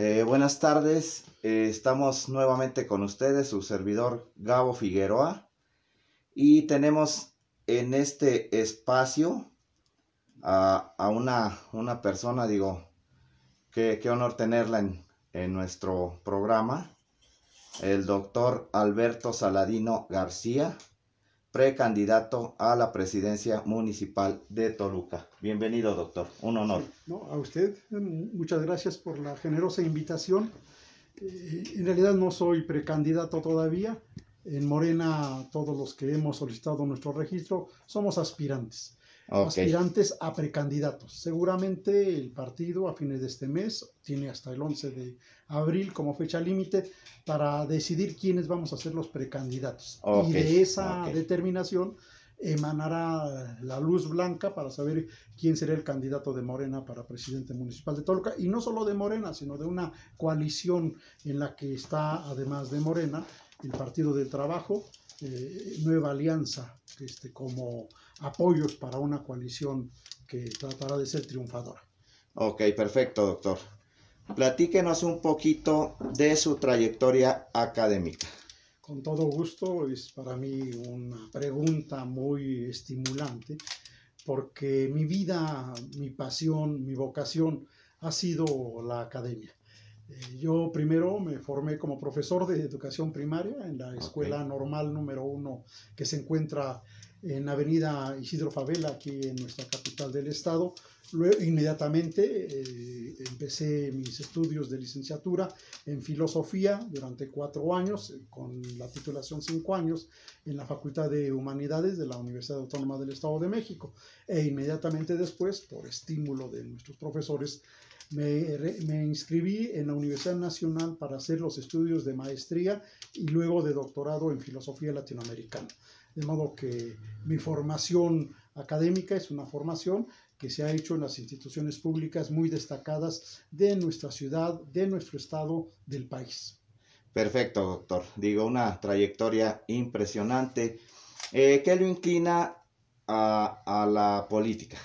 Eh, buenas tardes, eh, estamos nuevamente con ustedes, su servidor Gabo Figueroa, y tenemos en este espacio a, una, una, persona, digo, qué, honor tenerla en, en nuestro programa, el doctor Alberto Saladino García, precandidato a la presidencia municipal de Toluca. Bienvenido, doctor. Un honor. no, a usted, muchas gracias por la generosa invitación. Eh, en realidad no soy precandidato todavía. En Morena, todos los que hemos solicitado nuestro registro somos aspirantes aspirantes a precandidatos. Seguramente el partido a fines de este mes tiene hasta el 11 de abril como fecha límite para decidir quiénes vamos a ser los precandidatos. y de esa determinación emanará la luz blanca para saber quién será el candidato de Morena para presidente municipal de Toluca. Y no solo de Morena, sino de una coalición en la que está, además de Morena, el Partido del Trabajo, eh, Nueva Alianza, este, como apoyos para una coalición que tratará de ser triunfadora. Ok, perfecto, doctor. Platíquenos un poquito de su trayectoria académica. Con todo gusto, es para mí una pregunta muy estimulante, porque mi vida, mi pasión, mi vocación ha sido la academia. Eh, yo primero me formé como profesor de educación primaria en la escuela normal número uno que se encuentra en Avenida Isidro Favela, aquí en nuestra capital del estado. Luego, inmediatamente eh, empecé mis estudios de licenciatura en filosofía durante cuatro años, eh, con la titulación cinco años en la Facultad de Humanidades de la Universidad Autónoma del Estado de México. E inmediatamente después, por estímulo de nuestros profesores, me, me, inscribí en la Universidad Nacional para hacer los estudios de maestría y luego de doctorado en filosofía latinoamericana. De modo que mi formación académica es una formación que se ha hecho en las instituciones públicas muy destacadas de nuestra ciudad, de nuestro estado, del país. Perfecto, doctor. Digo, una trayectoria impresionante. Eh, ¿Qué lo inclina a, a la política?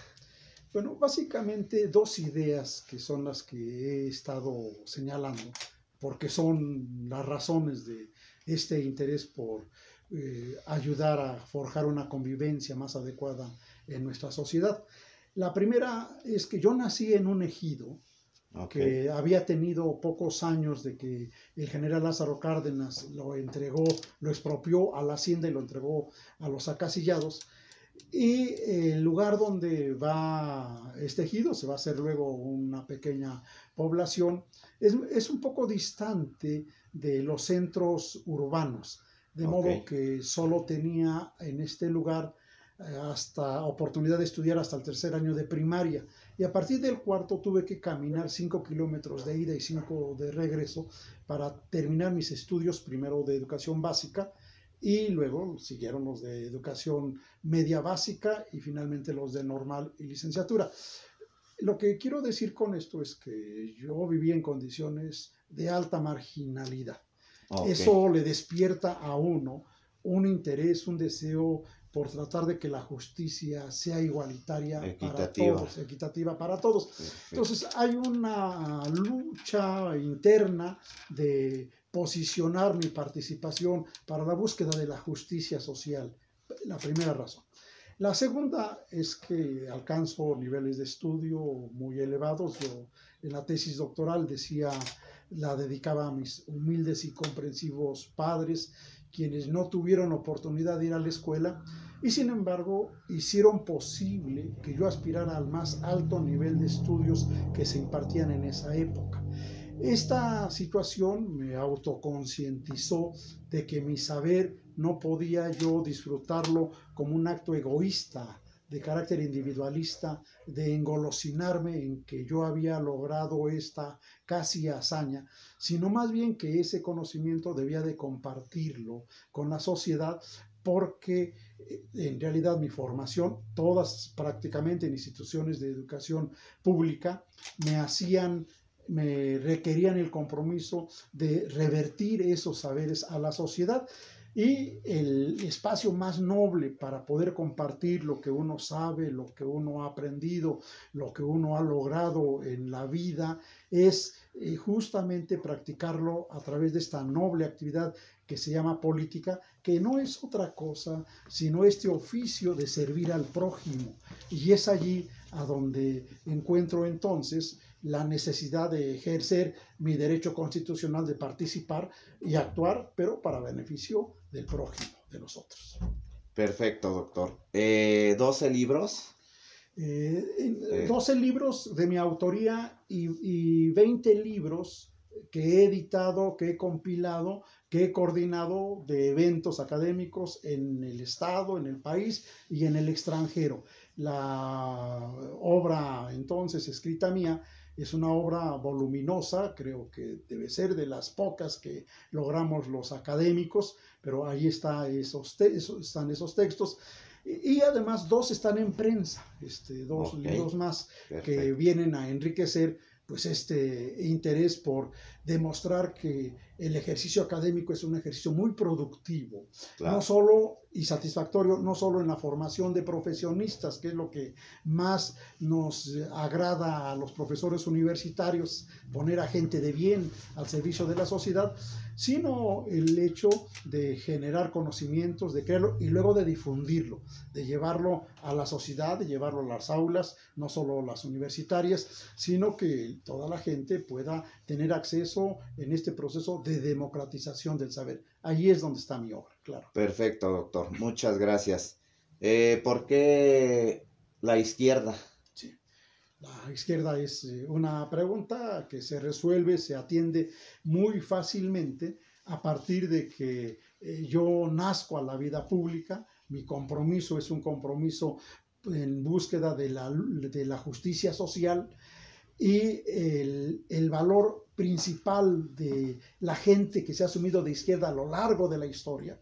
Bueno, básicamente dos ideas que son las que he estado señalando, porque son las razones de este interés por eh, ayudar a forjar una convivencia más adecuada en nuestra sociedad. La primera es que yo nací en un ejido que había tenido pocos años de que el general Lázaro Cárdenas lo entregó, lo expropió a la hacienda y lo entregó a los acasillados. Y el lugar donde va este ejido, se va a hacer luego una pequeña población, es, es un poco distante de los centros urbanos de modo que solo tenía en este lugar eh, hasta oportunidad de estudiar hasta el tercer año de primaria. Y a partir del cuarto tuve que caminar cinco kilómetros de ida y cinco de regreso para terminar mis estudios, primero de educación básica y luego siguieron los de educación media básica y finalmente los de normal y licenciatura. Lo que quiero decir con esto es que yo viví en condiciones de alta marginalidad. Eso le despierta a uno un interés, un deseo por tratar de que la justicia sea igualitaria para todos, equitativa para todos. Entonces hay una lucha interna de posicionar mi participación para la búsqueda de la justicia social, la primera razón. La segunda es que alcanzo niveles de estudio muy elevados. Yo en la tesis doctoral decía la dedicaba a mis humildes y comprensivos padres, quienes no tuvieron oportunidad de ir a la escuela y sin embargo hicieron posible que yo aspirara al más alto nivel de estudios que se impartían en esa época. Esta situación me autoconcientizó de que mi saber no podía yo disfrutarlo como un acto egoísta de carácter individualista, de engolosinarme en que yo había logrado esta casi hazaña, sino más bien que ese conocimiento debía de compartirlo con la sociedad porque eh, en realidad mi formación, todas prácticamente en instituciones de educación pública, me hacían me requerían el compromiso de revertir esos saberes a la sociedad Y el espacio más noble para poder compartir lo que uno sabe, lo que uno ha aprendido, lo que uno ha logrado en la vida, es eh, justamente practicarlo a través de esta noble actividad que se llama política, que no es otra cosa sino este oficio de servir al prójimo. Y es allí a donde encuentro entonces la necesidad de ejercer mi derecho constitucional de participar y actuar, pero para beneficio del prójimo, de nosotros. Perfecto, doctor. Eh, ¿12 libros? Eh, 12 libros de mi autoría y, y 20 libros que he editado, que he compilado, que he coordinado de eventos académicos en el Estado, en el país y en el extranjero. La obra entonces escrita mía es una obra voluminosa, creo que debe ser de las pocas que logramos los académicos, pero ahí está esos están esos textos. Y, además dos están en prensa, este, dos libros más que vienen a enriquecer pues este interés por demostrar que el ejercicio académico es un ejercicio muy productivo, no solo y satisfactorio, no solo en la formación de profesionistas, que es lo que más nos agrada a los profesores universitarios, poner a gente de bien al servicio de la sociedad, sino el hecho de generar conocimientos, de crearlo y luego de difundirlo, de llevarlo a la sociedad, de llevarlo a las aulas, no solo las universitarias, sino que toda la gente pueda tener acceso en este proceso de democratización del saber. Allí es donde está mi obra, claro. Perfecto, doctor. Muchas gracias. Eh, ¿Por qué la izquierda? Sí. La izquierda es eh, una pregunta que se resuelve, se atiende muy fácilmente a partir de que eh, yo nazco a la vida pública, mi compromiso es un compromiso en búsqueda de la, de la justicia social y el, el, valor principal de la gente que se ha asumido de izquierda a lo largo de la historia.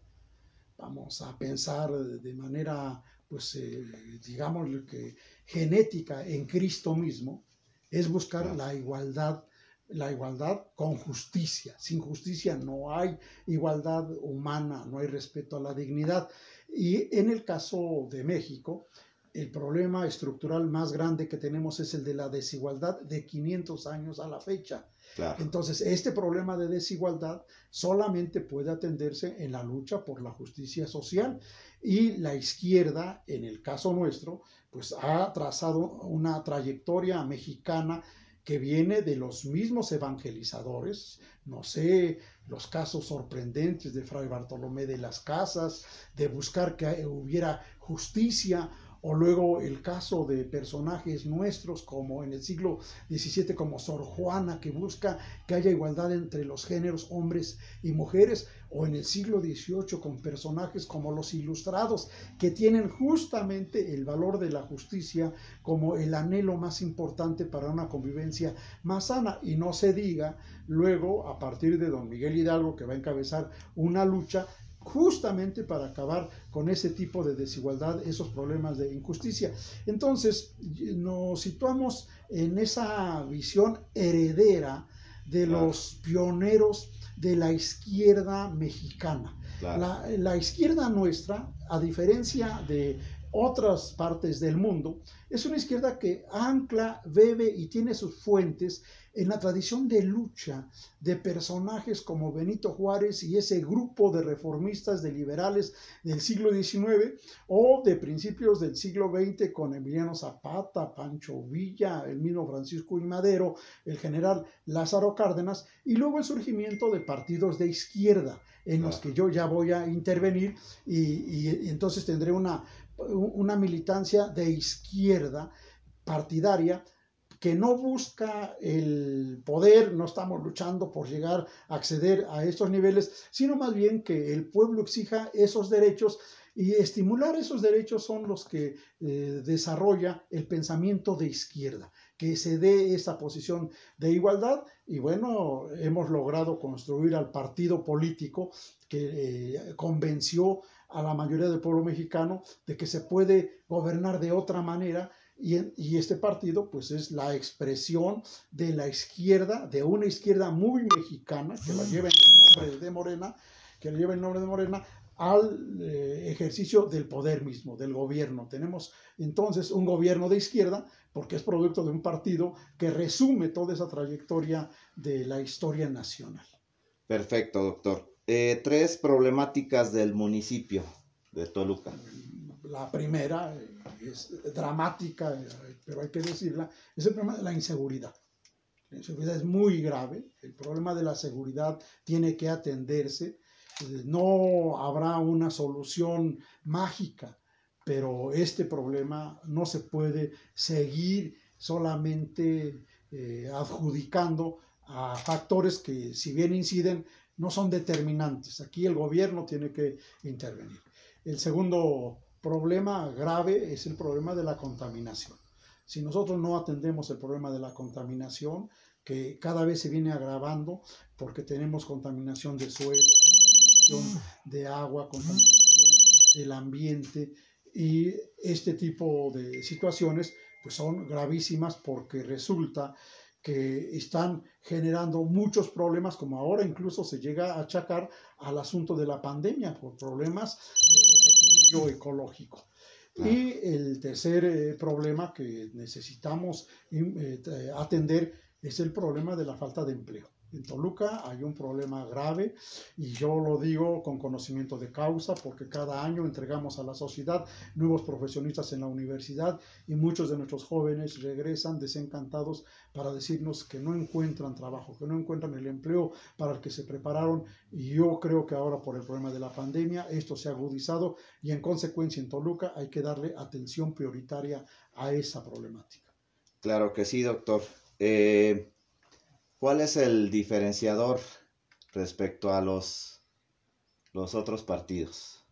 Vamos a pensar de manera, pues, eh, digamos, que genética en Cristo mismo, es buscar la igualdad, la igualdad con justicia. Sin justicia no hay igualdad humana, no hay respeto a la dignidad. Y en el caso de México, el problema estructural más grande que tenemos es el de la desigualdad de 500 años a la fecha. Entonces, este problema de desigualdad solamente puede atenderse en la lucha por la justicia social. Y la izquierda, en el caso nuestro, pues ha trazado una trayectoria mexicana que viene de los mismos evangelizadores, no sé, los casos sorprendentes de Fray Bartolomé de las Casas, de buscar que hubiera justicia o luego el caso de personajes nuestros como en el siglo XVII como Sor Juana que busca que haya igualdad entre los géneros hombres y mujeres o en el siglo XVIII con personajes como los ilustrados que tienen justamente el valor de la justicia como el anhelo más importante para una convivencia más sana. Y no se diga luego a partir de don Miguel Hidalgo que va a encabezar una lucha justamente para acabar con ese tipo de desigualdad, esos problemas de injusticia. Entonces, nos situamos en esa visión heredera de los pioneros de la izquierda mexicana. La, la, izquierda nuestra, a diferencia de otras partes del mundo, es una izquierda que ancla, bebe y tiene sus fuentes en la tradición de lucha de personajes como Benito Juárez y ese grupo de reformistas, de liberales del siglo XIX o de principios del siglo XX con Emiliano Zapata, Pancho Villa, el mismo Francisco y Madero, el general Lázaro Cárdenas y luego el surgimiento de partidos de izquierda en los que yo ya voy a intervenir y, y entonces tendré una una militancia de izquierda partidaria que no busca el poder, no estamos luchando por llegar a acceder a estos niveles, sino más bien que el pueblo exija esos derechos y estimular esos derechos son los que eh, desarrolla el pensamiento de izquierda, que se dé esa posición de igualdad. Y bueno, hemos logrado construir al partido político que eh, convenció a la mayoría del pueblo mexicano de que se puede gobernar de otra manera y, este partido pues es la expresión de la izquierda, de una izquierda muy mexicana que la lleva en el nombre de Morena, que lleva el nombre de Morena, al eh, ejercicio del poder mismo, del gobierno. Tenemos entonces un gobierno de izquierda porque es producto de un partido que resume toda esa trayectoria de la historia nacional. Perfecto, doctor. Eh, tres problemáticas del municipio de Toluca. La primera eh, es dramática, pero hay que decirla, es el problema de la inseguridad. La inseguridad es muy grave, el problema de la seguridad tiene que atenderse no habrá una solución mágica, pero este problema no se puede seguir solamente eh, adjudicando a factores que si bien inciden, no son determinantes. Aquí el gobierno tiene que intervenir. El segundo problema grave es el problema de la contaminación. Si nosotros no atendemos el problema de la contaminación, que cada vez se viene agravando porque tenemos contaminación de suelo, de agua, contaminación del ambiente y este tipo de situaciones pues son gravísimas porque resulta que están generando muchos problemas, como ahora incluso se llega a achacar al asunto de la pandemia por problemas de ecológico. Y el tercer eh, problema que necesitamos eh, atender es el problema de la falta de empleo. En Toluca hay un problema grave y yo lo digo con conocimiento de causa porque cada año entregamos a la sociedad nuevos profesionistas en la universidad y muchos de nuestros jóvenes regresan desencantados para decirnos que no encuentran trabajo, que no encuentran el empleo para el que se prepararon y yo creo que ahora por el problema de la pandemia esto se ha agudizado y en consecuencia en Toluca hay que darle atención prioritaria a esa problemática. Claro que sí, doctor. Eh, ¿Cuál es el diferenciador respecto a los, los otros partidos?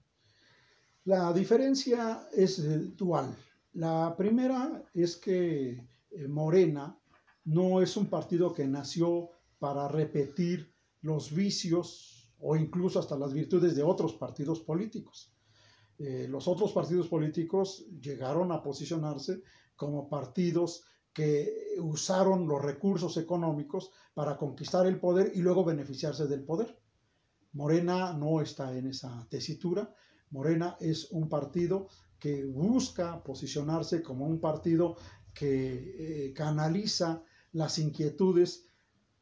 La diferencia es dual. La primera es que eh, Morena no es un partido que nació para repetir los vicios o incluso hasta las virtudes de otros partidos políticos. Eh, los otros partidos políticos llegaron a posicionarse como partidos que usaron los recursos económicos para conquistar el poder y luego beneficiarse del poder. Morena no está en esa tesitura. Morena es un partido que busca posicionarse como un partido que eh, canaliza las inquietudes,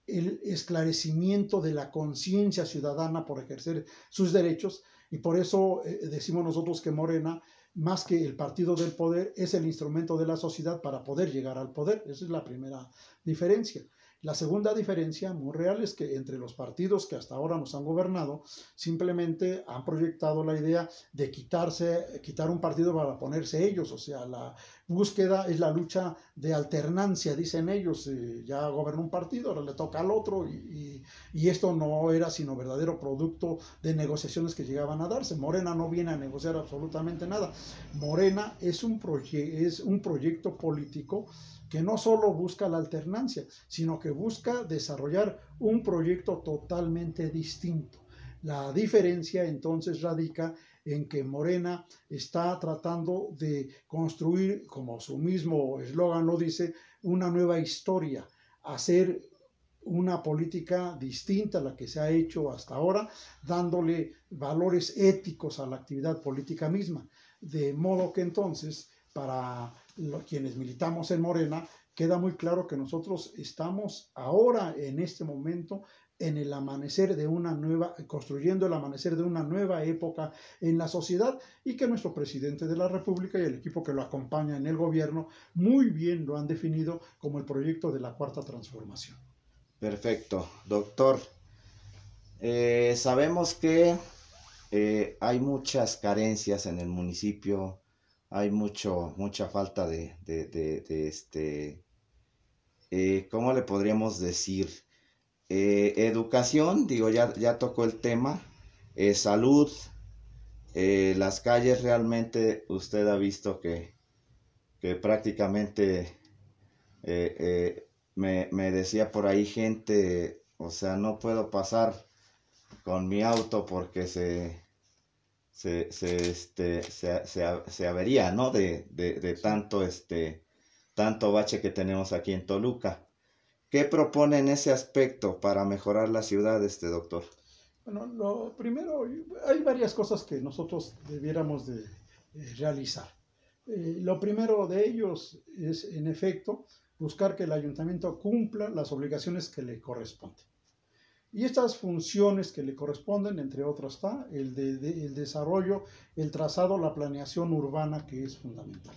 el esclarecimiento de la conciencia ciudadana por ejercer sus derechos y por eso eh, decimos nosotros que Morena más que el partido del poder, es el instrumento de la sociedad para poder llegar al poder. Esa es la primera diferencia. La segunda diferencia muy real es que entre los partidos que hasta ahora nos han gobernado, simplemente han proyectado la idea de quitarse, quitar un partido para ponerse ellos. O sea, la búsqueda es la lucha de alternancia, dicen ellos. Eh, ya gobernó un partido, ahora le toca al otro y, y, esto no era sino verdadero producto de negociaciones que llegaban a darse. Morena no viene a negociar absolutamente nada. Morena es un, es un proyecto político que no solo busca la alternancia, sino que busca desarrollar un proyecto totalmente distinto. La diferencia entonces radica en que Morena está tratando de construir, como su mismo eslogan lo dice, una nueva historia, hacer una política distinta a la que se ha hecho hasta ahora, dándole valores éticos a la actividad política misma. De modo que entonces, para quienes militamos en Morena, queda muy claro que nosotros estamos ahora, en este momento, en el amanecer de una nueva, construyendo el amanecer de una nueva época en la sociedad y que nuestro presidente de la República y el equipo que lo acompaña en el gobierno muy bien lo han definido como el proyecto de la cuarta transformación. Perfecto, doctor. Eh, sabemos que eh, hay muchas carencias en el municipio hay mucho, mucha falta de, este, eh, ¿cómo le podríamos decir? Eh, educación, digo, ya, ya tocó el tema, eh, salud, las calles realmente usted ha visto que, que prácticamente me, me decía por ahí gente, o sea, no puedo pasar con mi auto porque se, se, se, este, se, se, avería, ¿no? De, de, tanto, este, tanto bache que tenemos aquí en Toluca. ¿Qué propone en ese aspecto para mejorar la ciudad, este doctor? Bueno, lo primero, hay varias cosas que nosotros debiéramos de eh, realizar. Eh, lo primero de ellos es, en efecto, buscar que el ayuntamiento cumpla las obligaciones que le corresponden. Y estas funciones que le corresponden, entre otras, está el, de, el desarrollo, el trazado, la planeación urbana, que es fundamental.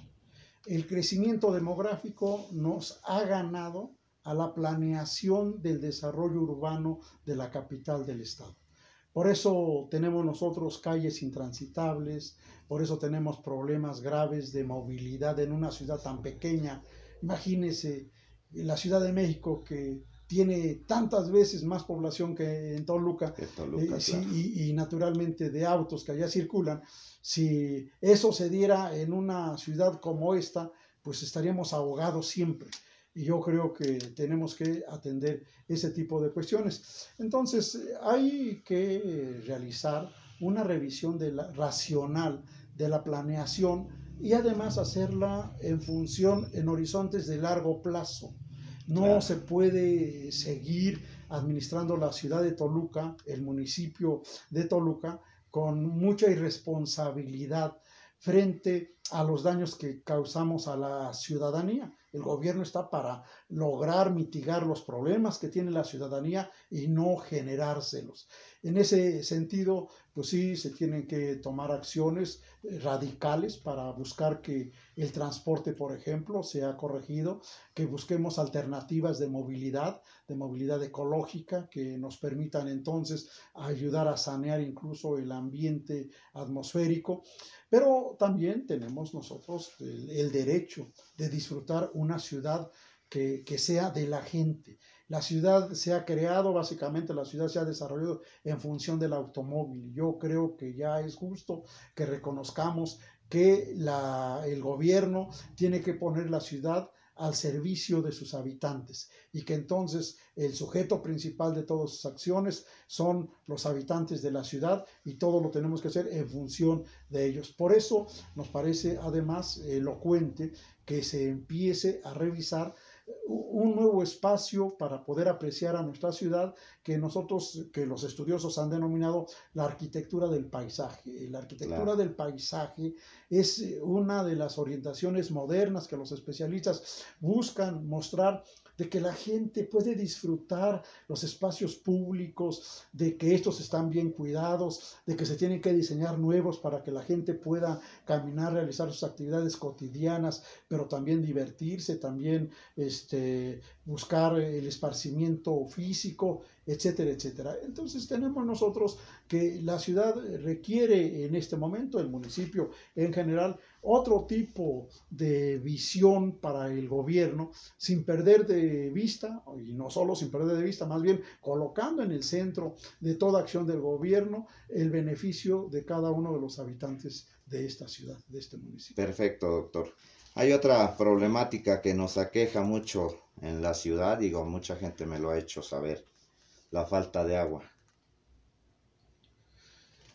El crecimiento demográfico nos ha ganado a la planeación del desarrollo urbano de la capital del estado. Por eso tenemos nosotros calles intransitables, por eso tenemos problemas graves de movilidad en una ciudad tan pequeña. Imagínense la Ciudad de México que tiene tantas veces más población que en Toluca, eh, y, naturalmente de autos que allá circulan. Si eso se diera en una ciudad como esta, pues estaríamos ahogados siempre. Y yo creo que tenemos que atender ese tipo de cuestiones. Entonces, hay que realizar una revisión de la, racional de la planeación y además hacerla en función en horizontes de largo plazo. No se puede seguir administrando la ciudad de Toluca, el municipio de Toluca, con mucha irresponsabilidad frente a los daños que causamos a la ciudadanía. El gobierno está para lograr mitigar los problemas que tiene la ciudadanía y no generárselos. En ese sentido, pues sí, se tienen que tomar acciones eh, radicales para buscar que el transporte, por ejemplo, sea corregido, que busquemos alternativas de movilidad, de movilidad ecológica, que nos permitan entonces ayudar a sanear incluso el ambiente atmosférico. Pero también tenemos nosotros el, el derecho de disfrutar una ciudad que, que, sea de la gente. La ciudad se ha creado, básicamente la ciudad se ha desarrollado en función del automóvil. Yo creo que ya es justo que reconozcamos que la, el gobierno tiene que poner la ciudad al servicio de sus habitantes y que entonces el sujeto principal de todas sus acciones son los habitantes de la ciudad y todo lo tenemos que hacer en función de ellos. Por eso nos parece además elocuente que se empiece a revisar un nuevo espacio para poder apreciar a nuestra ciudad que nosotros, que los estudiosos han denominado la arquitectura del paisaje. La arquitectura del paisaje es una de las orientaciones modernas que los especialistas buscan mostrar de que la gente puede disfrutar los espacios públicos, de que estos están bien cuidados, de que se tienen que diseñar nuevos para que la gente pueda caminar, realizar sus actividades cotidianas, pero también divertirse, también este, buscar el esparcimiento físico, etcétera, etcétera. Entonces tenemos nosotros que la ciudad requiere en este momento, el municipio en general, otro tipo de visión para el gobierno, sin perder de vista, y no solo sin perder de vista, más bien colocando en el centro de toda acción del gobierno el beneficio de cada uno de los habitantes de esta ciudad, de este municipio. Perfecto, doctor. Hay otra problemática que nos aqueja mucho en la ciudad, digo, mucha gente me lo ha hecho saber, la falta de agua.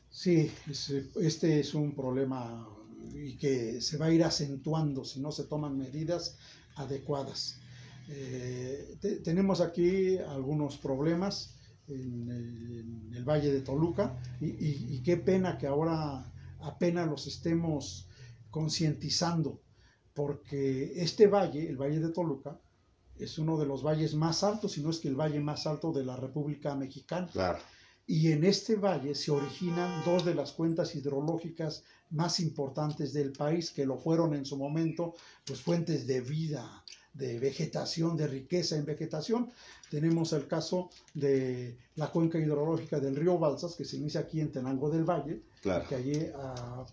Sí, este es un problema y que se va a ir acentuando si no se toman medidas adecuadas. Eh, tenemos aquí algunos problemas en el, Valle de Toluca y, qué pena que ahora apenas los estemos concientizando, porque este valle, el Valle de Toluca, es uno de los valles más altos, si no es que el valle más alto de la República Mexicana. Claro. Y en este valle se originan dos de las cuentas hidrológicas más importantes del país, que lo fueron en su momento, pues fuentes de vida, de vegetación, de riqueza en vegetación. Tenemos el caso de la cuenca hidrológica del río Balsas, que se inicia aquí en Tenango del Valle, que allí ah,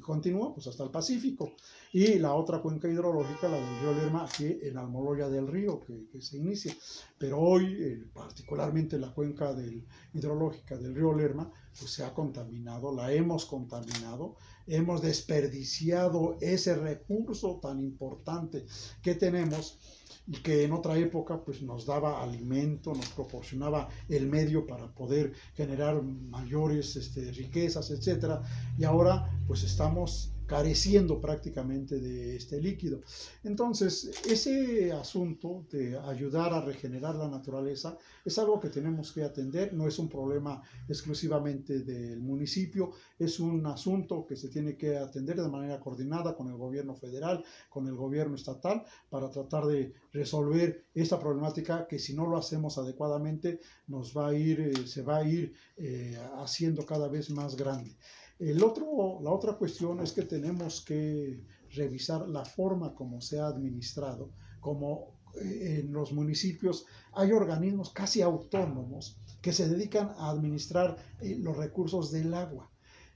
continúa pues, hasta el Pacífico. Y la otra cuenca hidrológica, la del río Lerma, aquí en Almoloya del Río, que, se inicia. Pero hoy, eh, particularmente la cuenca del, hidrológica del río Lerma, pues se ha contaminado, la hemos contaminado, hemos desperdiciado ese recurso tan importante que tenemos y que en otra época pues nos daba alimento, nos proporcionaba el medio para poder generar mayores este, riquezas, etcétera, y ahora pues estamos careciendo prácticamente de este líquido. Entonces, ese asunto de ayudar a regenerar la naturaleza es algo que tenemos que atender, no es un problema exclusivamente del municipio, es un asunto que se tiene que atender de manera coordinada con el gobierno federal, con el gobierno estatal, para tratar de resolver esta problemática que si no lo hacemos adecuadamente nos va a ir, eh, se va a ir eh, haciendo cada vez más grande. El otro, la otra cuestión es que tenemos que revisar la forma como se ha administrado, como eh, en los municipios hay organismos casi autónomos que se dedican a administrar eh, los recursos del agua.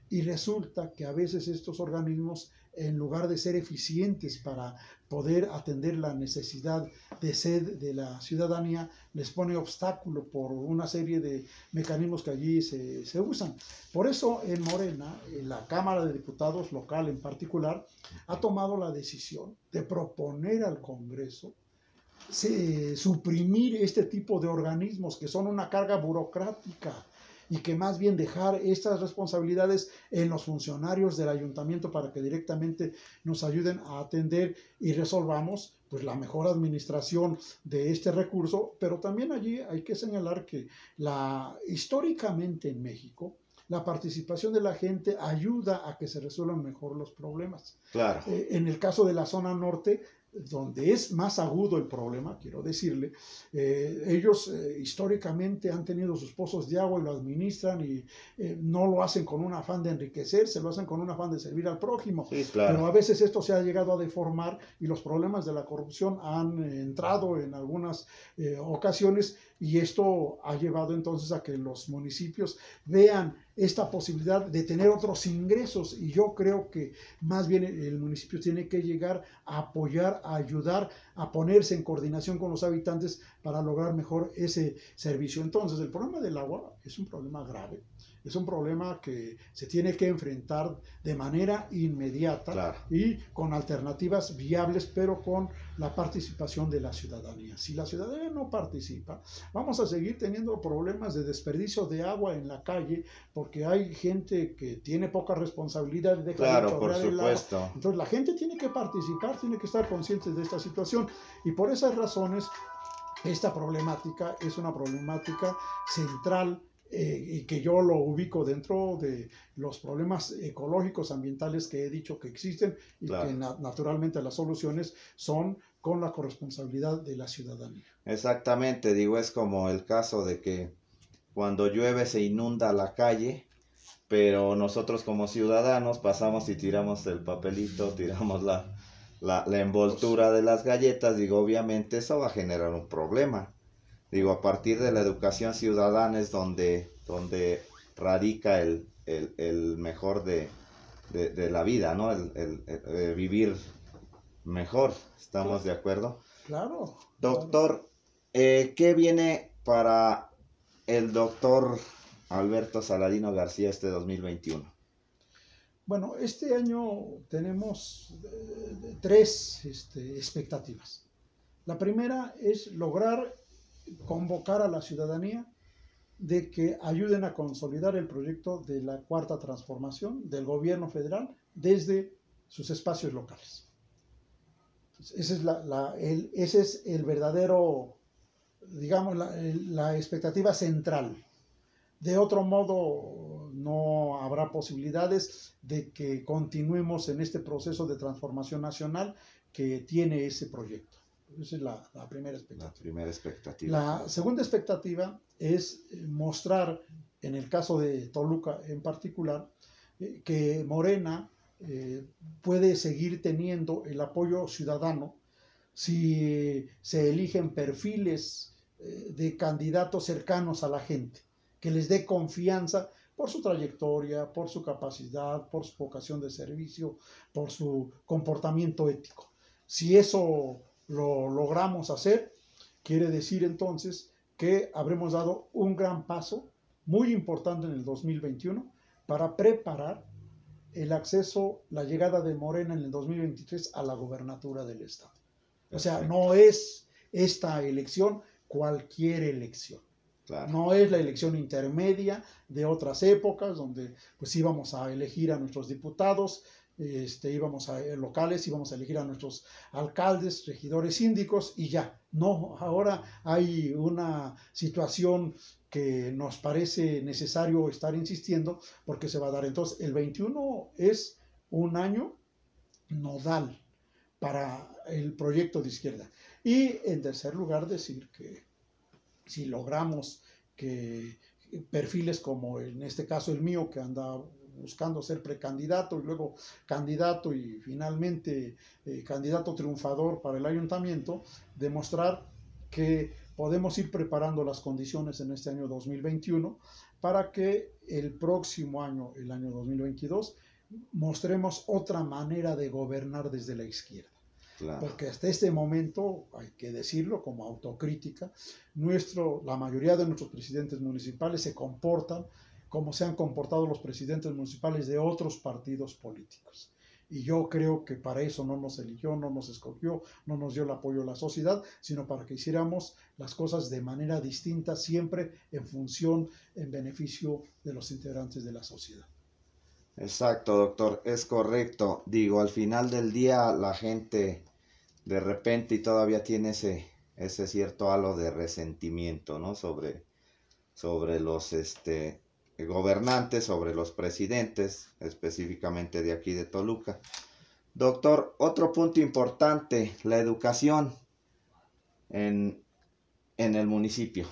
Y resulta que a veces estos organismos en lugar de ser eficientes para poder atender la necesidad de sed de la ciudadanía, les pone obstáculo por una serie de mecanismos que allí se, se usan. Por eso en Morena, en la Cámara de Diputados local en particular, ha tomado la decisión de proponer al Congreso suprimir este tipo de organismos que son una carga burocrática y que más bien dejar estas responsabilidades en los funcionarios del ayuntamiento para que directamente nos ayuden a atender y resolvamos pues la mejor administración de este recurso, pero también allí hay que señalar que la históricamente en México la participación de la gente ayuda a que se resuelvan mejor los problemas. Claro. Eh, en el caso de la zona norte, donde es más agudo el problema, quiero decirle, eh, ellos eh, históricamente han tenido sus pozos de agua y lo administran y eh, no lo hacen con un afán de enriquecerse, lo hacen con un afán de servir al prójimo. Pero a veces esto se ha llegado a deformar y los problemas de la corrupción han entrado en algunas ocasiones y esto ha llevado entonces a que los municipios vean esta posibilidad de tener otros ingresos y yo creo que más bien el municipio tiene que llegar a apoyar, a ayudar, a ponerse en coordinación con los habitantes para lograr mejor ese servicio. Entonces el problema del agua es un problema grave es un problema que se tiene que enfrentar de manera inmediata y con alternativas viables, pero con la participación de la ciudadanía. Si la ciudadanía no participa, vamos a seguir teniendo problemas de desperdicio de agua en la calle, porque hay gente que tiene poca responsabilidad de dejar claro, por supuesto. Entonces la gente tiene que participar, tiene que estar consciente de esta situación y por esas razones esta problemática es una problemática central eh, y que yo lo ubico dentro de los problemas ecológicos, ambientales que he dicho que existen y que naturalmente las soluciones son con la corresponsabilidad de la ciudadanía. Exactamente, digo, es como el caso de que cuando llueve se inunda la calle, pero nosotros como ciudadanos pasamos y tiramos el papelito, tiramos la, la, la envoltura de las galletas, digo, obviamente eso va a generar un problema. Digo, a partir de la educación ciudadana es donde, donde radica el, mejor de, la vida, ¿no? El, vivir mejor. ¿Estamos de acuerdo? Claro. Doctor, eh, ¿qué viene para el doctor Alberto Saladino García este 2021? Bueno, este año tenemos eh, tres este, expectativas. La primera es lograr convocar a la ciudadanía de que ayuden a consolidar el proyecto de la cuarta transformación del gobierno federal desde sus espacios locales. ese, es el, ese es el verdadero, digamos, la, expectativa central. De otro modo, no habrá posibilidades de que continuemos en este proceso de transformación nacional que tiene ese proyecto. Esa es la, primera expectativa. La primera expectativa. La segunda expectativa es eh, mostrar, en el caso de Toluca en particular, eh, que Morena eh, puede seguir teniendo el apoyo ciudadano si se eligen perfiles de candidatos cercanos a la gente, que les dé confianza por su trayectoria, por su capacidad, por su vocación de servicio, por su comportamiento ético. Si eso lo logramos hacer, quiere decir entonces que habremos dado un gran paso muy importante en el 2021 para preparar el acceso, la llegada de Morena en el 2023 a la gobernatura del Estado. O sea, no es esta elección cualquier elección. No es la elección intermedia de otras épocas donde pues íbamos a elegir a nuestros diputados este, íbamos a eh, locales, íbamos a elegir a nuestros alcaldes, regidores, síndicos y ya. No, ahora hay una situación que nos parece necesario estar insistiendo porque se va a dar. Entonces, el 21 es un año nodal para el proyecto de izquierda. Y en tercer lugar, decir que si logramos que perfiles como en este caso el mío, que anda buscando ser precandidato y luego candidato y finalmente eh, candidato triunfador para el ayuntamiento, demostrar que podemos ir preparando las condiciones en este año 2021 para que el próximo año, el año 2022, mostremos otra manera de gobernar desde la izquierda. Porque hasta este momento, hay que decirlo como autocrítica, nuestro, la mayoría de nuestros presidentes municipales se comportan como se han comportado los presidentes municipales de otros partidos políticos. Y yo creo que para eso no nos eligió, no nos escogió, no nos dio el apoyo a la sociedad, sino para que hiciéramos las cosas de manera distinta, siempre en función, en beneficio de los integrantes de la sociedad. Exacto, doctor, es correcto. Digo, al final del día la gente de repente y todavía tiene ese, ese cierto halo de resentimiento, ¿no? Sobre, sobre los, este, gobernantes, sobre los presidentes, específicamente de aquí de Toluca. Doctor, otro punto importante, la educación en, en el municipio.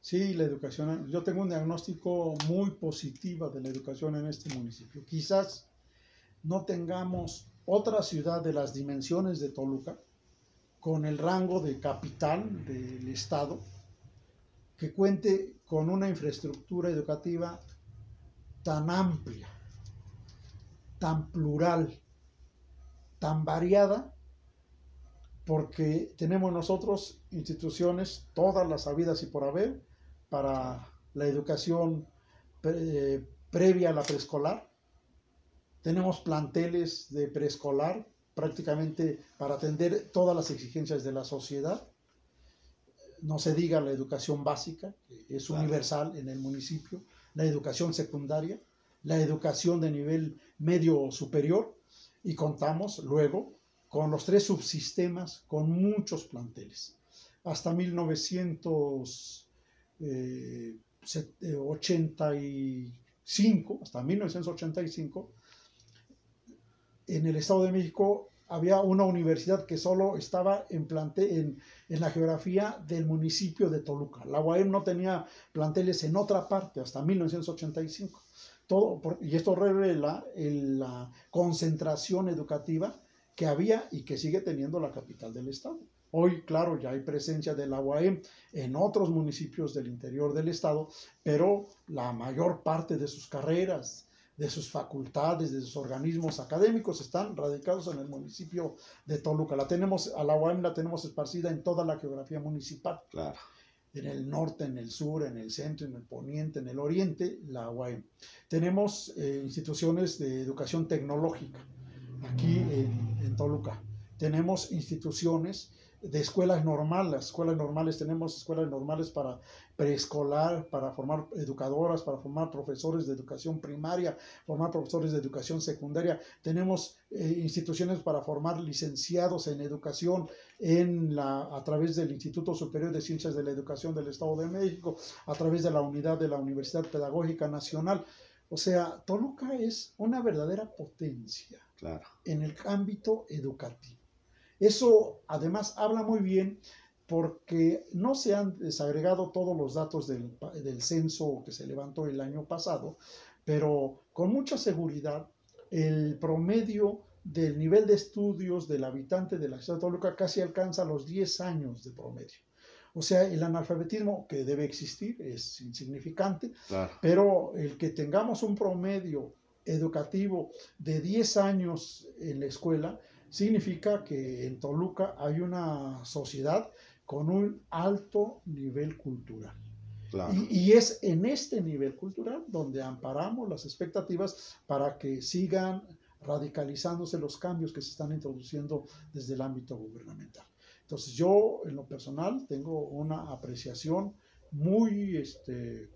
Sí, la educación. Yo tengo un diagnóstico muy positivo de la educación en este municipio. Quizás no tengamos otra ciudad de las dimensiones de Toluca con el rango de capital del estado que cuente con una infraestructura educativa tan amplia, tan plural, tan variada, porque tenemos nosotros instituciones, todas las habidas y por haber, para la educación previa a la preescolar. Tenemos planteles de preescolar prácticamente para atender todas las exigencias de la sociedad no se diga la educación básica, que es universal en el municipio, la educación secundaria, la educación de nivel medio o superior, y contamos luego con los tres subsistemas con muchos planteles. Hasta 1985, eh, hasta 1985, en el Estado de México había una universidad que solo estaba en, en, en, la geografía del municipio de Toluca. La UAM no tenía planteles en otra parte hasta 1985. Todo, y esto revela la concentración educativa que había y que sigue teniendo la capital del estado. Hoy, claro, ya hay presencia de la UAM en otros municipios del interior del estado, pero la mayor parte de sus carreras, de sus facultades, de sus organismos académicos, están radicados en el municipio de Toluca. La tenemos, a la UAM la tenemos esparcida en toda la geografía municipal. Claro. En el norte, en el sur, en el centro, en el poniente, en el oriente, la UAM. Tenemos eh, instituciones de educación tecnológica aquí en, en Toluca. Tenemos instituciones de escuelas normales. Las escuelas normales tenemos escuelas normales para preescolar, para formar educadoras, para formar profesores de educación primaria, formar profesores de educación secundaria. Tenemos eh, instituciones para formar licenciados en educación en la, a través del Instituto Superior de Ciencias de la Educación del Estado de México, a través de la unidad de la Universidad Pedagógica Nacional. O sea, Toluca es una verdadera potencia claro. en el ámbito educativo. Eso además habla muy bien porque no se han desagregado todos los datos del, censo que se levantó el año pasado, pero con mucha seguridad el promedio del nivel de estudios del habitante de la ciudad de Toluca casi alcanza los 10 años de promedio. O sea, el analfabetismo que debe existir es insignificante, pero el que tengamos un promedio educativo de 10 años en la escuela significa que en Toluca hay una sociedad con un alto nivel cultural. Y, es en este nivel cultural donde amparamos las expectativas para que sigan radicalizándose los cambios que se están introduciendo desde el ámbito gubernamental. Entonces yo en lo personal tengo una apreciación muy este,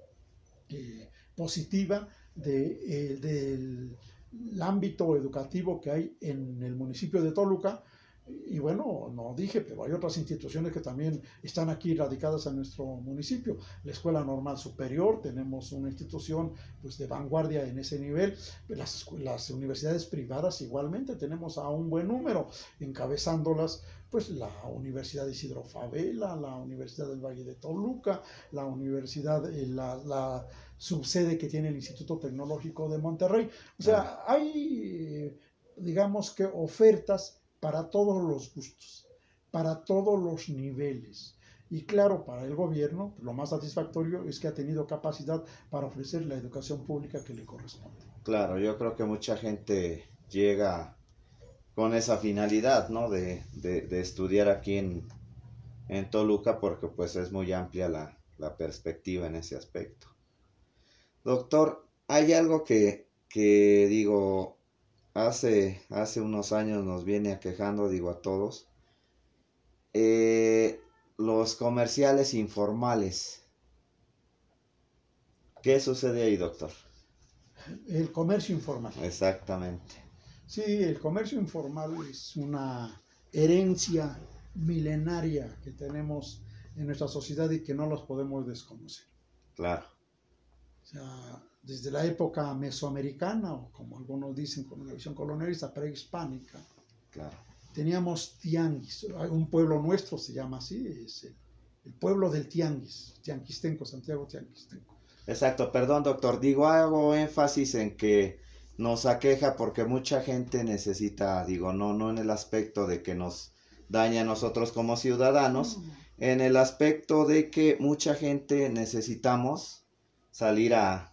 eh, positiva de, eh, del el ámbito educativo que hay en el municipio de Toluca. Y bueno, no dije, pero hay otras instituciones que también están aquí radicadas en nuestro municipio. La Escuela Normal Superior, tenemos una institución pues, de vanguardia en ese nivel. Las, las universidades privadas igualmente tenemos a un buen número, encabezándolas pues la Universidad de Isidro Favela, la Universidad del Valle de Toluca, la Universidad, eh, la, la subsede que tiene el Instituto Tecnológico de Monterrey. O sea, hay, digamos que, ofertas para todos los gustos, para todos los niveles. Y claro, para el gobierno, lo más satisfactorio es que ha tenido capacidad para ofrecer la educación pública que le corresponde. Claro, yo creo que mucha gente llega con esa finalidad, ¿no? De, de, estudiar aquí en, en, Toluca porque pues es muy amplia la, la, perspectiva en ese aspecto. Doctor, hay algo que, que digo, hace, hace unos años nos viene aquejando, digo a todos, eh, los comerciales informales. ¿Qué sucede ahí, doctor? El comercio informal. Exactamente. Sí, el comercio informal es una herencia milenaria que tenemos en nuestra sociedad y que no los podemos desconocer. Claro. O sea, desde la época mesoamericana, o como algunos dicen con una visión colonialista, prehispánica, claro. teníamos tianguis. Un pueblo nuestro se llama así, es el, el pueblo del tianguis, Tianquistenco, Santiago Tianquistenco. Exacto, perdón doctor, digo, hago énfasis en que nos aqueja porque mucha gente necesita, digo, no, no en el aspecto de que nos daña a nosotros como ciudadanos, en el aspecto de que mucha gente necesitamos salir a,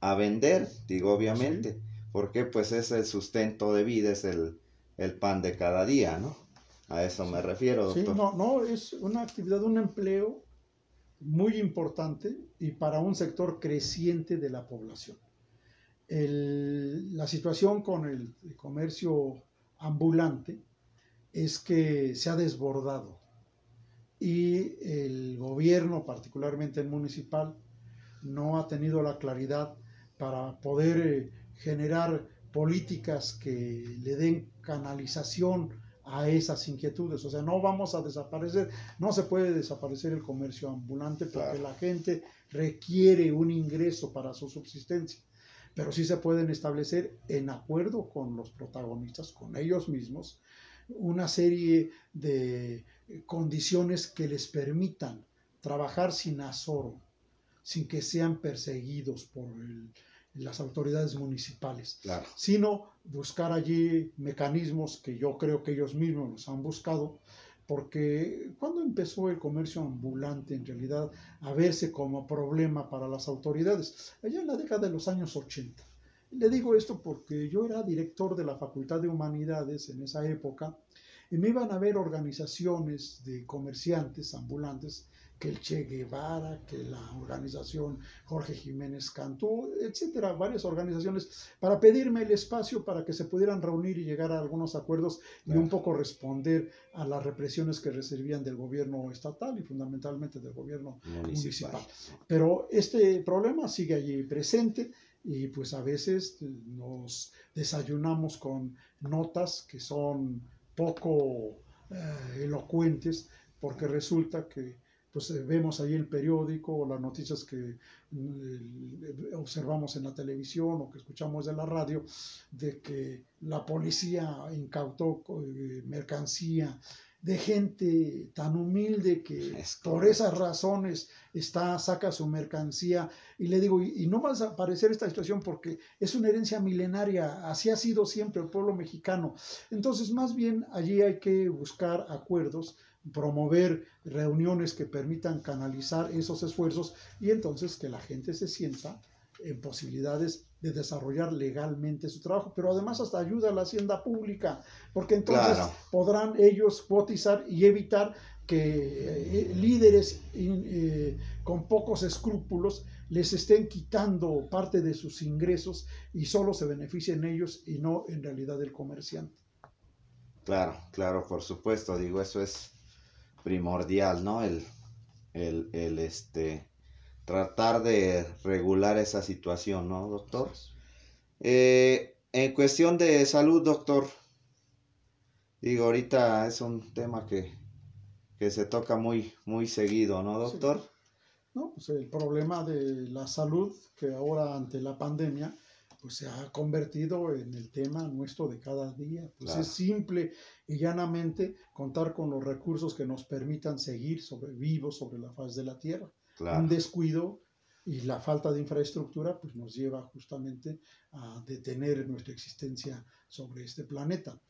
a vender, digo, obviamente, porque pues es el sustento de vida, es el, el pan de cada día, ¿no? A eso me refiero, doctor. Sí, no, no, es una actividad, un empleo muy importante y para un sector creciente de la población la situación con el, comercio ambulante es que se ha desbordado y el gobierno, particularmente el municipal, no ha tenido la claridad para poder eh, generar políticas que le den canalización a esas inquietudes. O sea, no vamos a desaparecer, no se puede desaparecer el comercio ambulante porque la gente requiere un ingreso para su subsistencia pero sí se pueden establecer en acuerdo con los protagonistas, con ellos mismos, una serie de condiciones que les permitan trabajar sin azoro, sin que sean perseguidos por las autoridades municipales, sino buscar allí mecanismos que yo creo que ellos mismos los han buscado porque cuando empezó el comercio ambulante en realidad a verse como problema para las autoridades, allá en la década de los años 80. Le digo esto porque yo era director de la Facultad de Humanidades en esa época y me iban a ver organizaciones de comerciantes ambulantes que el Che Guevara, que la organización Jorge Jiménez Cantú, etcétera, varias organizaciones, para pedirme el espacio para que se pudieran reunir y llegar a algunos acuerdos y un poco responder a las represiones que recibían del gobierno estatal y fundamentalmente del gobierno municipal. Pero este problema sigue allí presente y pues a veces nos desayunamos con notas que son poco eh, elocuentes porque resulta que pues eh, vemos ahí el periódico o las noticias que mm, observamos en la televisión o que escuchamos en la radio de que la policía incautó eh, mercancía de gente tan humilde que por esas razones está, saca su mercancía. Y le digo, y, y, no va a desaparecer esta situación porque es una herencia milenaria, así ha sido siempre el pueblo mexicano. Entonces, más bien allí hay que buscar acuerdos promover reuniones que permitan canalizar esos esfuerzos y entonces que la gente se sienta en posibilidades de desarrollar legalmente su trabajo, pero además hasta ayuda a la hacienda pública, porque entonces podrán ellos cotizar y evitar que eh, líderes eh, con pocos escrúpulos les estén quitando parte de sus ingresos y solo se beneficien ellos y no en realidad el comerciante. Claro, claro, por supuesto, digo, eso es primordial, ¿no? El, el, el, este, tratar de regular esa situación, ¿no, doctor? Eh, en cuestión de salud, doctor, digo, ahorita es un tema que, que se toca muy, muy seguido, ¿no, doctor? No, pues el problema de la salud que ahora ante la pandemia pues se ha convertido en el tema nuestro de cada día. Pues es simple y llanamente contar con los recursos que nos permitan seguir sobre, vivos sobre la faz de la tierra. Un descuido y la falta de infraestructura pues nos lleva justamente a detener nuestra existencia sobre este planeta.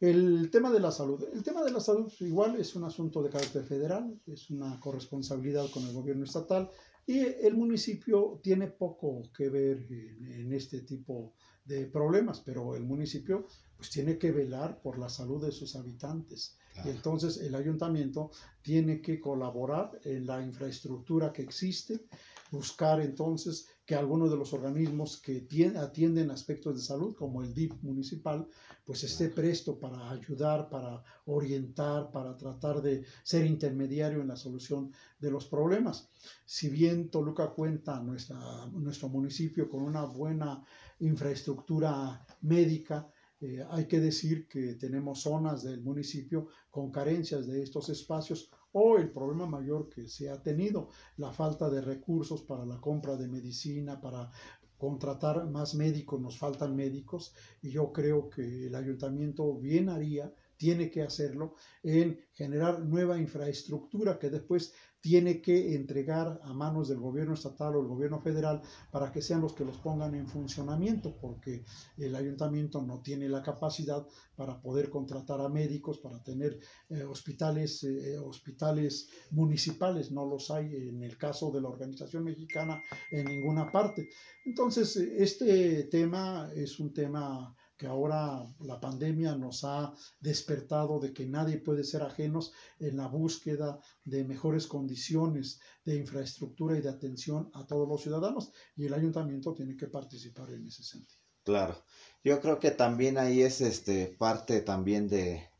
El tema de la salud. El tema de la salud igual es un asunto de carácter federal, es una corresponsabilidad con el gobierno estatal y el municipio tiene poco que ver en, este tipo de problemas, pero el municipio pues tiene que velar por la salud de sus habitantes. Y entonces el ayuntamiento tiene que colaborar en la infraestructura que existe, buscar entonces que algunos de los organismos que atienden aspectos de salud, como el DIP municipal, pues esté presto para ayudar, para orientar, para tratar de ser intermediario en la solución de los problemas. Si bien Toluca cuenta, nuestra, nuestro municipio, con una buena infraestructura médica, eh, hay que decir que tenemos zonas del municipio con carencias de estos espacios o el problema mayor que se ha tenido, la falta de recursos para la compra de medicina, para contratar más médicos, nos faltan médicos y yo creo que el ayuntamiento bien haría tiene que hacerlo en generar nueva infraestructura que después tiene que entregar a manos del gobierno estatal o el gobierno federal para que sean los que los pongan en funcionamiento, porque el ayuntamiento no tiene la capacidad para poder contratar a médicos, para tener eh, hospitales, eh, hospitales municipales, no los hay en el caso de la organización mexicana en ninguna parte. Entonces, este tema es un tema que ahora la pandemia nos ha despertado de que nadie puede ser ajenos en la búsqueda de mejores condiciones de infraestructura y de atención a todos los ciudadanos y el ayuntamiento tiene que participar en ese sentido. Claro, yo creo que también ahí es este parte también de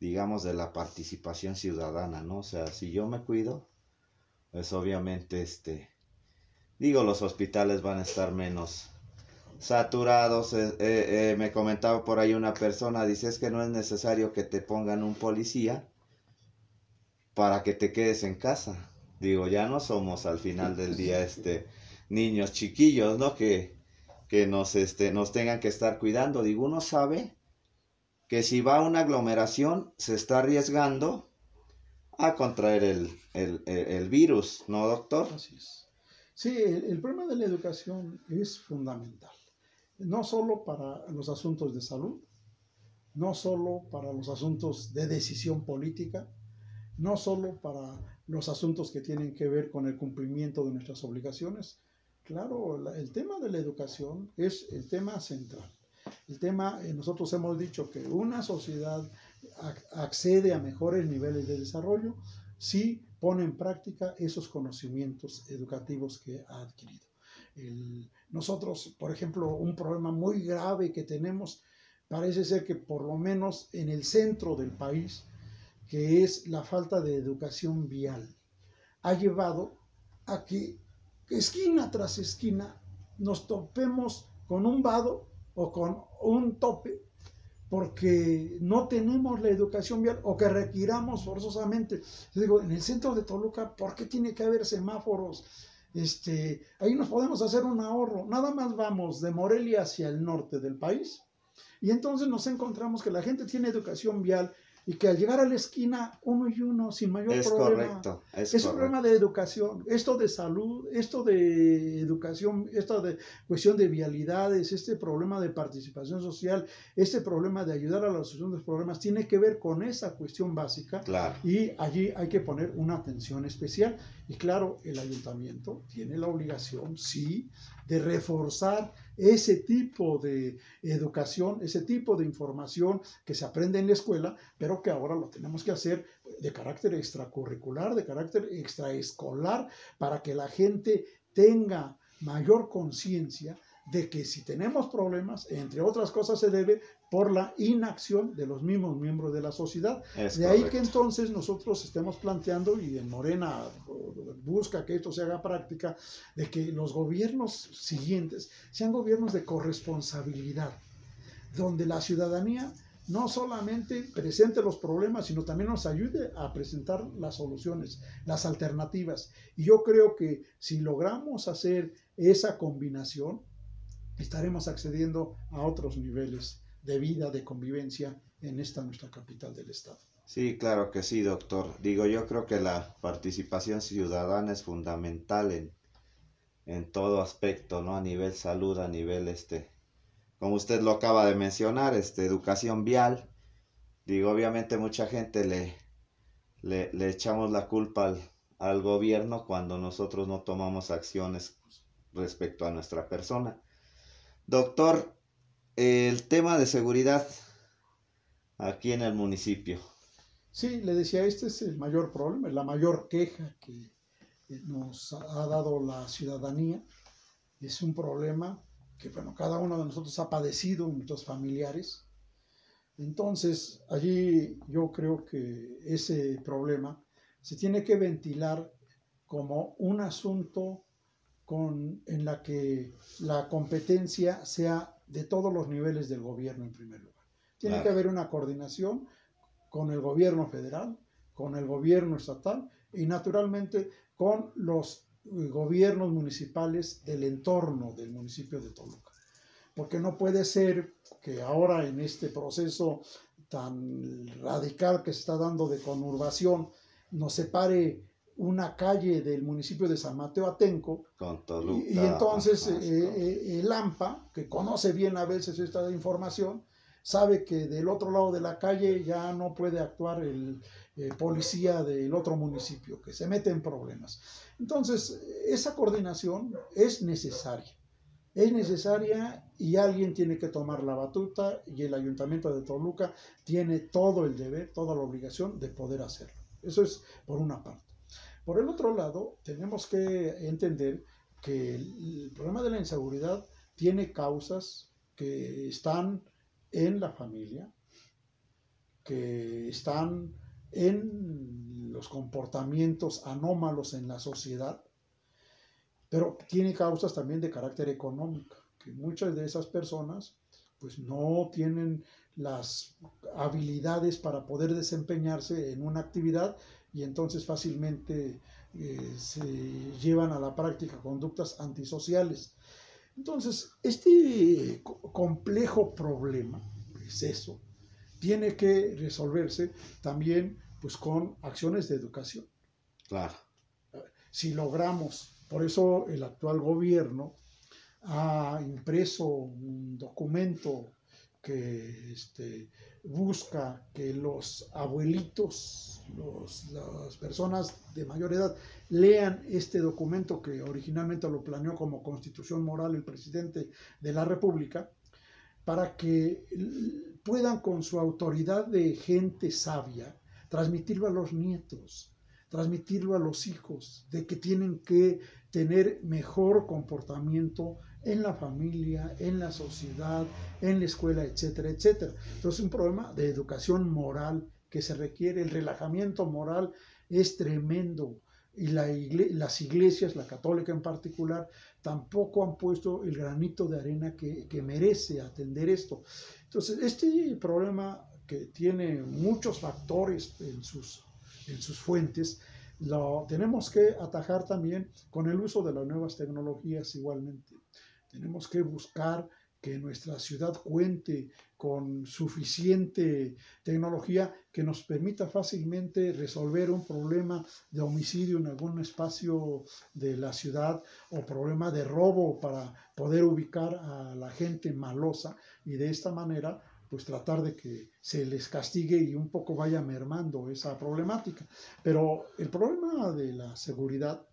digamos de la participación ciudadana, ¿no? O sea, si yo me cuido, pues obviamente este digo los hospitales van a estar menos saturados. Eh, eh, eh, me comentaba por ahí una persona, dice es que no es necesario que te pongan un policía para que te quedes en casa. Digo, ya no somos al final del día este niños chiquillos, ¿no? Que, que nos, este, nos tengan que estar cuidando. Digo, uno sabe que si va a una aglomeración se está arriesgando a contraer el, virus, ¿no, doctor? Así es. Sí, el problema de la educación es fundamental no solo para los asuntos de salud, no solo para los asuntos de decisión política, no solo para los asuntos que tienen que ver con el cumplimiento de nuestras obligaciones. Claro, el tema de la educación es el tema central. El tema, eh, nosotros hemos dicho que una sociedad accede a mejores niveles de desarrollo si pone en práctica esos conocimientos educativos que ha adquirido. Nosotros, por ejemplo, un problema muy grave que tenemos, parece ser que por lo menos en el centro del país, que es la falta de educación vial, ha llevado a que esquina tras esquina nos topemos con un vado o con un tope porque no tenemos la educación vial o que requiramos forzosamente. Yo digo, en el centro de Toluca, ¿por qué tiene que haber semáforos? Este, ahí nos podemos hacer un ahorro. Nada más vamos de Morelia hacia el norte del país y entonces nos encontramos que la gente tiene educación vial y que al llegar a la esquina uno y uno sin mayor es problema. correcto, es, un problema de educación esto de salud esto de educación esto de cuestión de vialidades este problema de participación social este problema de ayudar a la solución de los problemas tiene que ver con esa cuestión básica. Claro. y allí hay que poner una atención especial. Y claro el ayuntamiento tiene la obligación sí de reforzar ese tipo de educación, ese tipo de información que se aprende en la escuela, pero que ahora lo tenemos que hacer de carácter extracurricular, de carácter extraescolar, para que la gente tenga mayor conciencia de que si tenemos problemas, entre otras cosas se debe por la inacción de los mismos miembros de la sociedad. Es de ahí correcto. que entonces nosotros estemos planteando, y en Morena busca que esto se haga práctica, de que los gobiernos siguientes sean gobiernos de corresponsabilidad, donde la ciudadanía no solamente presente los problemas, sino también nos ayude a presentar las soluciones, las alternativas. Y yo creo que si logramos hacer esa combinación, estaremos accediendo a otros niveles de vida, de convivencia en esta nuestra capital del estado. Sí, claro que sí, doctor. Digo, yo creo que la participación ciudadana es fundamental en, en todo aspecto, ¿no? A nivel salud, a nivel, este, como usted lo acaba de mencionar, este, educación vial. Digo, obviamente mucha gente le, le, le echamos la culpa al, al gobierno cuando nosotros no tomamos acciones respecto a nuestra persona. Doctor, el tema de seguridad aquí en el municipio. Sí, le decía, este es el mayor problema, la mayor queja que nos ha dado la ciudadanía. Es un problema que, bueno, cada uno de nosotros ha padecido, nuestros familiares. Entonces, allí yo creo que ese problema se tiene que ventilar como un asunto con, en la que la competencia sea de todos los niveles del gobierno en primer lugar. Tiene Claro. que haber una coordinación con el gobierno federal, con el gobierno estatal y naturalmente con los eh, gobiernos municipales del entorno del municipio de Toluca. Porque no puede ser que ahora en este proceso tan radical que se está dando de conurbación nos separe una calle del municipio de San Mateo Atenco Con Toluca. y, y entonces ajá, eh, eh, el AMPA, que conoce bien a veces esta información, sabe que del otro lado de la calle ya no puede actuar el eh, policía del otro municipio, que se mete en problemas. Entonces, esa coordinación es necesaria. Es necesaria y alguien tiene que tomar la batuta y el ayuntamiento de Toluca tiene todo el deber, toda la obligación de poder hacerlo. Eso es por una parte. Por el otro lado, tenemos que entender que el, problema de la inseguridad tiene causas que están en la familia, que están en los comportamientos anómalos en la sociedad, pero tiene causas también de carácter económico, que muchas de esas personas pues no tienen las habilidades para poder desempeñarse en una actividad y entonces fácilmente eh, se llevan a la práctica conductas antisociales. Entonces, este co- complejo problema, es eso, tiene que resolverse también pues con acciones de educación. Claro. Si logramos, por eso el actual gobierno ha impreso un documento que este, busca que los abuelitos, los- las personas de mayor edad, lean este documento que originalmente lo planeó como constitución moral el presidente de la República, para que puedan con su autoridad de gente sabia transmitirlo a los nietos, transmitirlo a los hijos, de que tienen que tener mejor comportamiento en la familia, en la sociedad, en la escuela, etcétera, etcétera. Entonces, un problema de educación moral que se requiere, el relajamiento moral es tremendo. Y las iglesias, la católica en particular, tampoco han puesto el granito de arena que, que merece atender esto. Entonces, este problema que tiene muchos factores en sus, en sus fuentes, lo tenemos que atajar también con el uso de las nuevas tecnologías igualmente. Tenemos que buscar que nuestra ciudad cuente con suficiente tecnología que nos permita fácilmente resolver un problema de homicidio en algún espacio de la ciudad o problema de robo para poder ubicar a la gente malosa y de esta manera pues tratar de que se les castigue y un poco vaya mermando esa problemática. Pero el problema de la seguridad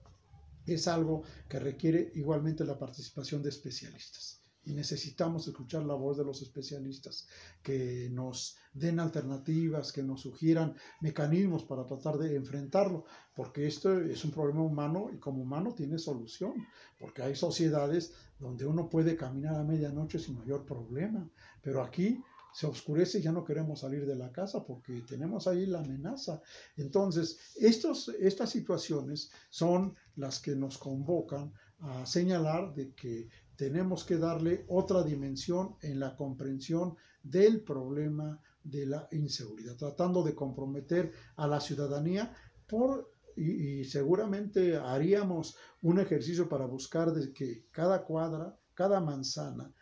es algo que requiere igualmente la participación de especialistas. Y necesitamos escuchar la voz de los especialistas que nos den alternativas, que nos sugieran mecanismos para tratar de enfrentarlo, porque esto es un problema humano y como humano tiene solución, porque hay sociedades donde uno puede caminar a medianoche sin mayor problema, pero aquí se oscurece y ya no queremos salir de la casa porque tenemos ahí la amenaza. Entonces, estos, estas situaciones son las que nos convocan a señalar de que tenemos que darle otra dimensión en la comprensión del problema de la inseguridad, tratando de comprometer a la ciudadanía por y, seguramente haríamos un ejercicio para buscar de que cada cuadra, cada manzana,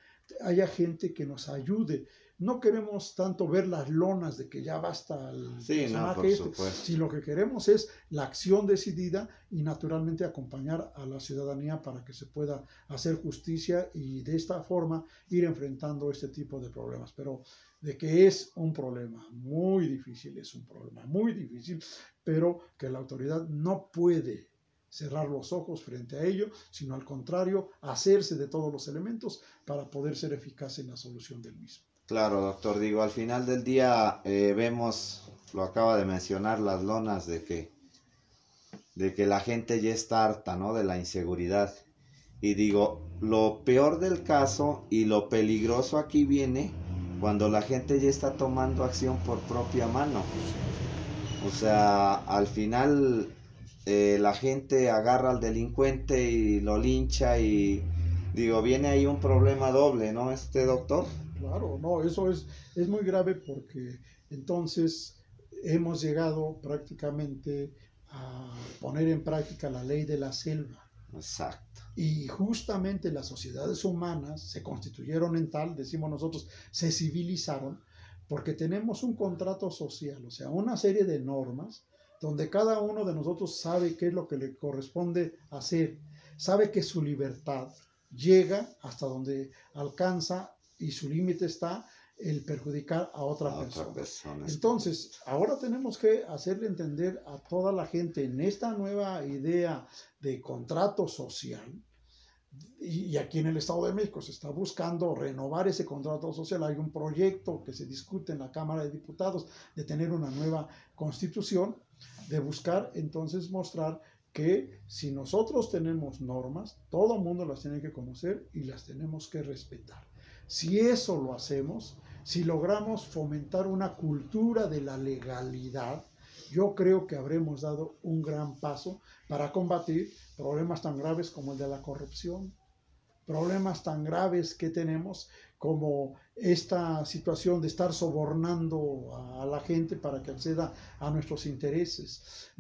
haya gente que nos ayude no queremos tanto ver las lonas de que ya basta el sí, personaje este, si lo que queremos es la acción decidida y naturalmente acompañar a la ciudadanía para que se pueda hacer justicia y de esta forma ir enfrentando este tipo de problemas. Pero de que es un problema muy difícil, es un problema muy difícil, pero que la autoridad no puede cerrar los ojos frente a ello, sino al contrario, hacerse de todos los elementos para poder ser eficaz en la solución del mismo. Claro, doctor. Digo, al final del día eh, vemos, lo acaba de mencionar, las lonas de que, de que la gente ya está harta, ¿no? De la inseguridad. Y digo, lo peor del caso y lo peligroso aquí viene cuando la gente ya está tomando acción por propia mano. O sea, al final eh, la gente agarra al delincuente y lo lincha y digo, viene ahí un problema doble, ¿no? Este doctor. Claro, no, eso es, es muy grave porque entonces hemos llegado prácticamente a poner en práctica la ley de la selva. Exacto. Y justamente las sociedades humanas se constituyeron en tal, decimos nosotros, se civilizaron, porque tenemos un contrato social, o sea, una serie de normas donde cada uno de nosotros sabe qué es lo que le corresponde hacer, sabe que su libertad llega hasta donde alcanza y su límite está el perjudicar a otra, persona. Entonces, ahora tenemos que hacerle entender a toda la gente en esta nueva idea de contrato social, y, aquí en el Estado de México se está buscando renovar ese contrato social. Hay un proyecto que se discute en la Cámara de Diputados de tener una nueva constitución, de buscar entonces mostrar que si nosotros tenemos normas, todo el mundo las tiene que conocer y las tenemos que respetar. Si eso lo hacemos, si logramos fomentar una cultura de la legalidad, yo creo que habremos dado un gran paso para combatir problemas tan graves como el de la corrupción, problemas tan graves que tenemos como esta situación de estar sobornando a la gente para que acceda a nuestros intereses,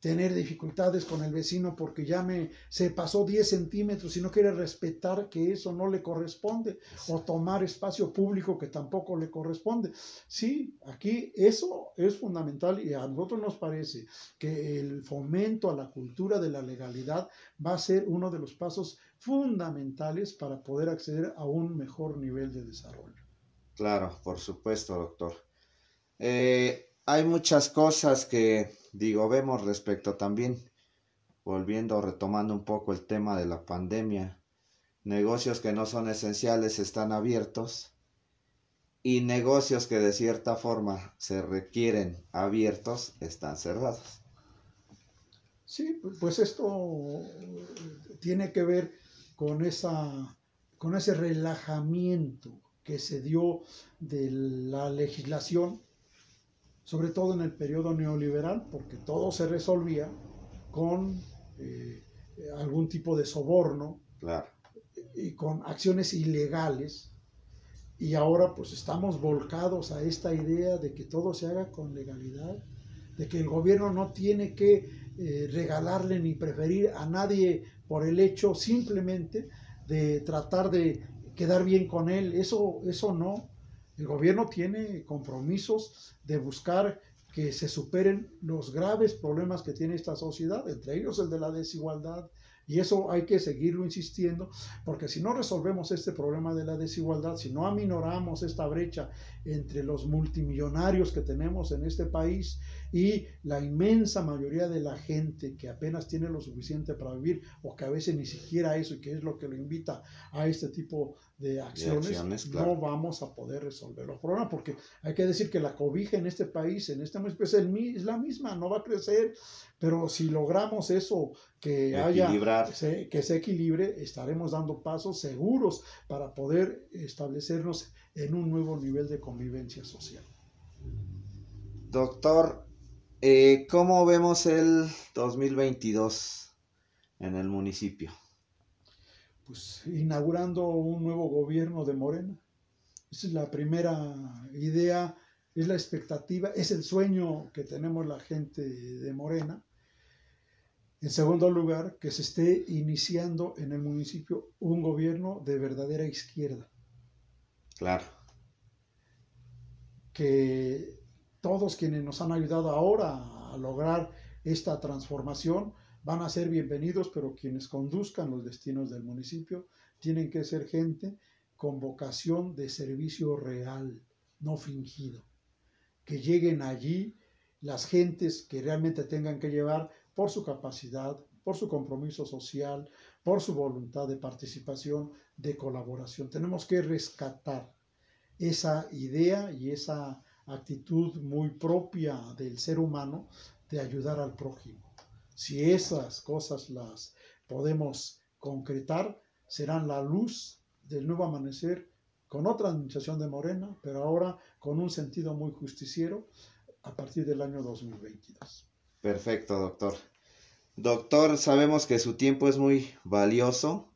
tener dificultades con el vecino porque ya me se pasó 10 centímetros y no quiere respetar que eso no le corresponde o tomar espacio público que tampoco le corresponde. Sí, aquí eso es fundamental y a nosotros nos parece que el fomento a la cultura de la legalidad va a ser uno de los pasos fundamentales para poder acceder a un mejor nivel de desarrollo. Claro, por supuesto, doctor. Eh, hay muchas cosas que, digo, vemos respecto también, volviendo, retomando un poco el tema de la pandemia, negocios que no son esenciales están abiertos y negocios que de cierta forma se requieren abiertos están cerrados. Sí, pues esto tiene que ver con, esa, con ese relajamiento que se dio de la legislación sobre todo en el periodo neoliberal, porque todo se resolvía con eh, algún tipo de soborno y con acciones ilegales. Y ahora pues estamos volcados a esta idea de que todo se haga con legalidad, de que el gobierno no tiene que eh, regalarle ni preferir a nadie por el hecho simplemente de tratar de quedar bien con él. Eso, eso no. El gobierno tiene compromisos de buscar que se superen los graves problemas que tiene esta sociedad, entre ellos el de la desigualdad, y eso hay que seguirlo insistiendo, porque si no resolvemos este problema de la desigualdad, si no aminoramos esta brecha entre los multimillonarios que tenemos en este país y la inmensa mayoría de la gente que apenas tiene lo suficiente para vivir o que a veces ni siquiera eso y que es lo que lo invita a este tipo de acciones, no vamos a poder resolver los problemas porque hay que decir que la cobija en este país, en este municipio es, el, es la misma, no va a crecer Pero si logramos eso, que Equilibrar. haya, que se equilibre, estaremos dando pasos seguros para poder establecernos en un nuevo nivel de convivencia social. Doctor, eh, ¿cómo vemos el 2022 en el municipio? Pues inaugurando un nuevo gobierno de Morena. Esa es la primera idea, es la expectativa, es el sueño que tenemos la gente de Morena. En segundo lugar, que se esté iniciando en el municipio un gobierno de verdadera izquierda. Claro. Que todos quienes nos han ayudado ahora a lograr esta transformación van a ser bienvenidos, pero quienes conduzcan los destinos del municipio tienen que ser gente con vocación de servicio real, no fingido. Que lleguen allí las gentes que realmente tengan que llevar por su capacidad, por su compromiso social, por su voluntad de participación, de colaboración. Tenemos que rescatar esa idea y esa actitud muy propia del ser humano de ayudar al prójimo. Si esas cosas las podemos concretar, serán la luz del nuevo amanecer con otra administración de Morena, pero ahora con un sentido muy justiciero a partir del año 2022. Perfecto, doctor. Doctor, sabemos que su tiempo es muy valioso.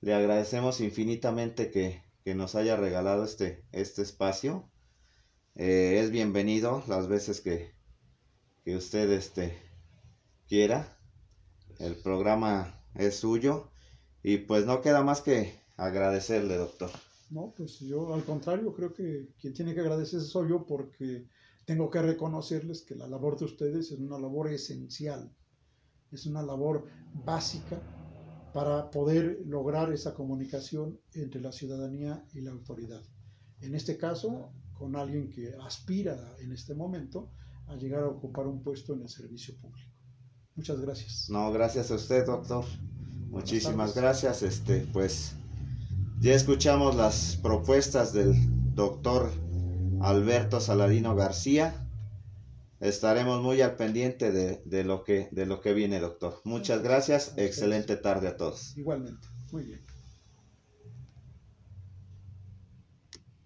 Le agradecemos infinitamente que, que nos haya regalado este, este espacio. Eh, es bienvenido las veces que, que usted este, quiera. El programa es suyo. Y pues no queda más que agradecerle, doctor. No, pues yo al contrario creo que quien tiene que agradecer soy yo porque tengo que reconocerles que la labor de ustedes es una labor esencial, es una labor básica para poder lograr esa comunicación entre la ciudadanía y la autoridad. En este caso, con alguien que aspira en este momento a llegar a ocupar un puesto en el servicio público. Muchas gracias. No, gracias a usted, doctor. Muchísimas gracias. Este, pues ya escuchamos las propuestas del doctor Alberto Saladino García. Estaremos muy al pendiente de, de, lo, que, de lo que viene, doctor. Muchas gracias. Excelente tarde a todos. Igualmente. Muy bien.